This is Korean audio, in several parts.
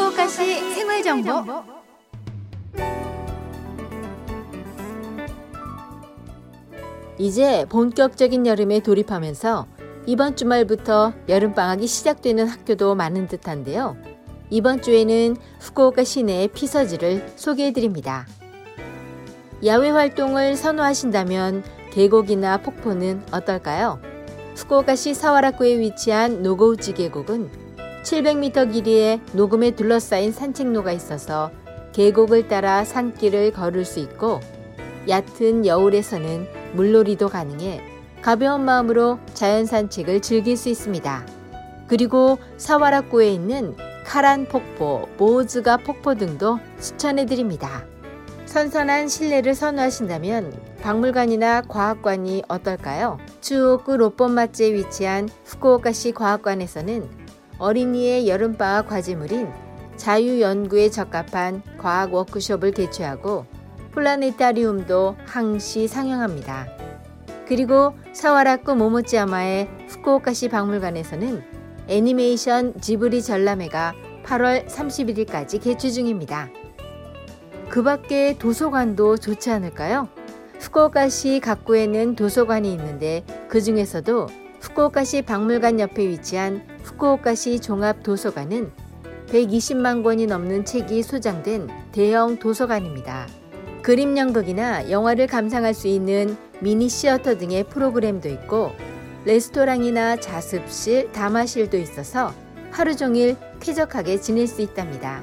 후쿠오카시 생활 정보. 이제 본격적인 여름에 돌입하면서 이번 주말부터 여름방학이 시작되는 학교도 많은 듯한데요. 이번 주에는 후쿠오카 시내의 피서지를 소개해 드립니다. 야외 활동을 선호하신다면 계곡이나 폭포는 어떨까요? 후쿠오카시 사와라쿠에 위치한 노고우치 계곡은 700m 길이의 녹음에 둘러싸인 산책로가 있어서 계곡을 따라 산길을 걸을 수 있고 얕은 여울에서는 물놀이도 가능해 가벼운 마음으로 자연 산책을 즐길 수 있습니다. 그리고 사와라쿠에 있는 카란 폭포, 모즈가 폭포 등도 추천해 드립니다. 선선한 실내를 선호하신다면 박물관이나 과학관이 어떨까요? 추오쿠 로pon마츠에 위치한 후쿠오카시 과학관에서는 어린이의 여름방학 과제물인 자유연구에 적합한 과학 워크숍을 개최하고 플라네타리움도 항시 상영합니다. 그리고 사와라쿠 모모치야마의 후쿠오카시 박물관에서는 애니메이션 지브리 전람회가 8월 31일까지 개최 중입니다. 그 밖에 도서관도 좋지 않을까요? 후쿠오카시 각구에는 도서관이 있는데 그 중에서도 후쿠오카시 박물관 옆에 위치한 후쿠오카시 종합도서관은 120만 권이 넘는 책이 소장된 대형 도서관입니다. 그림 연극이나 영화를 감상할 수 있는 미니 시어터 등의 프로그램도 있고 레스토랑이나 자습실, 담화실도 있어서 하루 종일 쾌적하게 지낼 수 있답니다.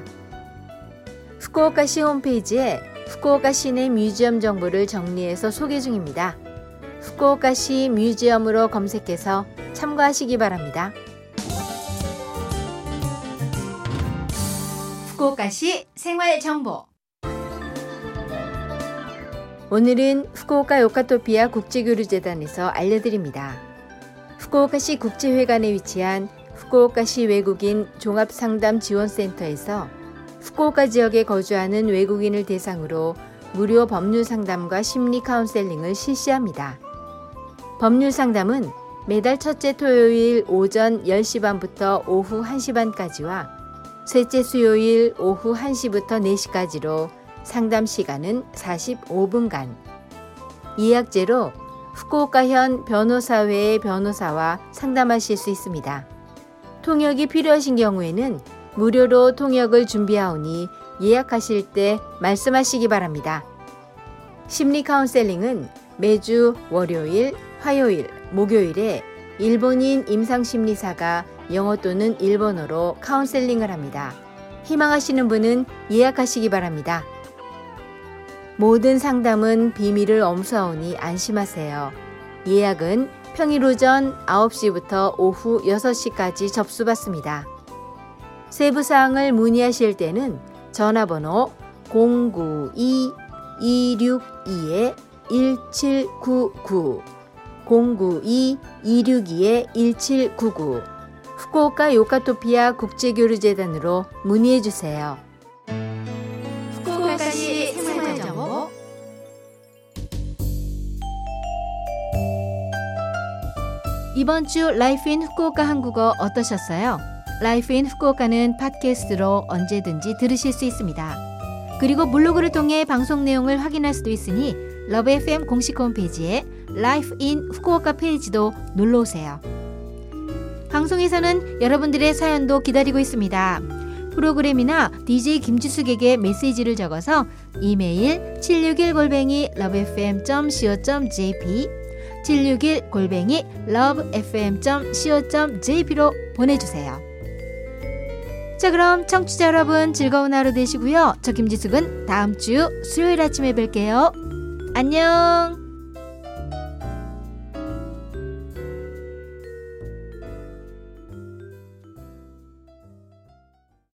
후쿠오카시 홈페이지에 후쿠오카 시 내 뮤지엄 정보를 정리해서 소개 중입니다. 후쿠오카시 뮤지엄으로 검색해서 참고하시기 바랍니다. 후쿠오카시 생활 정보. 오늘은 후쿠오카 요카토피아 국제교류재단에서 알려드립니다. 후쿠오카시 국제회관에 위치한 후쿠오카시 외국인 종합상담지원센터에서 후쿠오카 지역에 거주하는 외국인을 대상으로 무료 법률 상담과 심리 카운셀링을 실시합니다. 법률 상담은 매달 첫째 토요일 오전 10시 반부터 오후 1시 반까지와 셋째 수요일 오후 1시부터 4시까지로 상담 시간은 45분간. 예약제로 후쿠오카현 변호사회의 변호사와 상담하실 수 있습니다. 통역이 필요하신 경우에는 무료로 통역을 준비하오니 예약하실 때 말씀하시기 바랍니다. 심리 카운셀링은 매주 월요일, 화요일, 목요일에 일본인 임상심리사가 영어 또는 일본어로 카운셀링을 합니다. 희망하시는 분은 예약하시기 바랍니다. 모든 상담은 비밀을 엄수하오니 안심하세요. 예약은 평일 오전 9시부터 오후 6시까지 접수받습니다. 세부사항을 문의하실 때는 전화번호 092-262-1799 092-262-1799 후쿠오카 요카토피아 국제교류재단으로 문의해 주세요. 후쿠오카시 생활 정보. 이번 주 Life in 후쿠오카 한국어 어떠셨어요? Life in 후쿠오카는 podcast로 언제든지 들으실 수 있습니다. 그리고 블로그를 통해 방송 내용을 확인할 수도 있으니 Love FM 공식 홈페이지에 Life in 후쿠오카 페이지도 놀러 오세요. 방송에서는 여러분들의 사연도 기다리고 있습니다. 프로그램이나 DJ 김지숙에게 메시지를 적어서 이메일 761골뱅이 lovefm.co.jp 761골뱅이 lovefm.co.jp로 보내주세요. 자 그럼 청취자 여러분 즐거운 하루 되시고요. 저 김지숙은 다음 주 수요일 아침에 뵐게요. 안녕!